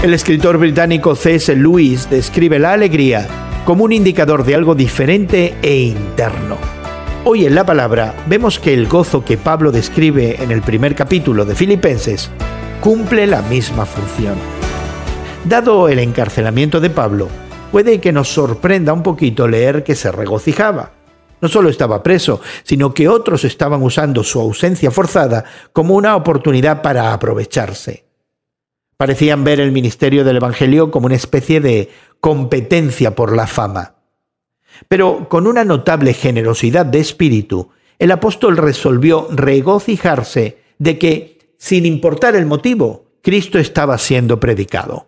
El escritor británico C.S. Lewis describe la alegría como un indicador de algo diferente e interno. Hoy en la palabra vemos que el gozo que Pablo describe en el primer capítulo de Filipenses cumple la misma función. Dado el encarcelamiento de Pablo, puede que nos sorprenda un poquito leer que se regocijaba. No solo estaba preso, sino que otros estaban usando su ausencia forzada como una oportunidad para aprovecharse. Parecían ver el ministerio del Evangelio como una especie de competencia por la fama. Pero con una notable generosidad de espíritu, el apóstol resolvió regocijarse de que, sin importar el motivo, Cristo estaba siendo predicado.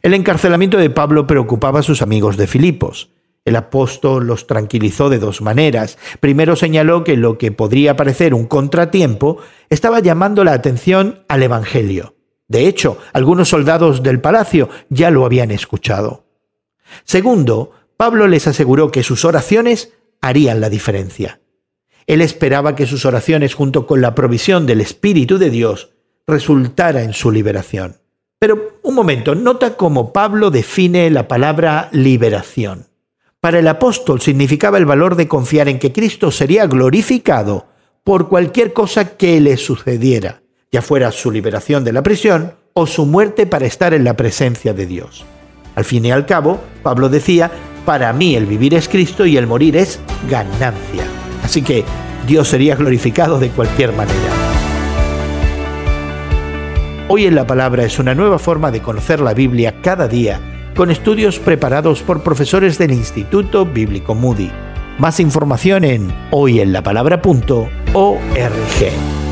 El encarcelamiento de Pablo preocupaba a sus amigos de Filipos. El apóstol los tranquilizó de dos maneras. Primero señaló que lo que podría parecer un contratiempo estaba llamando la atención al Evangelio. De hecho, algunos soldados del palacio ya lo habían escuchado. Segundo, Pablo les aseguró que sus oraciones harían la diferencia. Él esperaba que sus oraciones, junto con la provisión del Espíritu de Dios, resultara en su liberación. Pero un momento, nota cómo Pablo define la palabra liberación. Para el apóstol significaba el valor de confiar en que Cristo sería glorificado por cualquier cosa que le sucediera ya fuera su liberación de la prisión o su muerte para estar en la presencia de Dios. Al fin y al cabo, Pablo decía, para mí el vivir es Cristo y el morir es ganancia. Así que Dios sería glorificado de cualquier manera. Hoy en la palabra es una nueva forma de conocer la Biblia cada día, con estudios preparados por profesores del Instituto Bíblico Moody. Más información en hoyenlapalabra.org.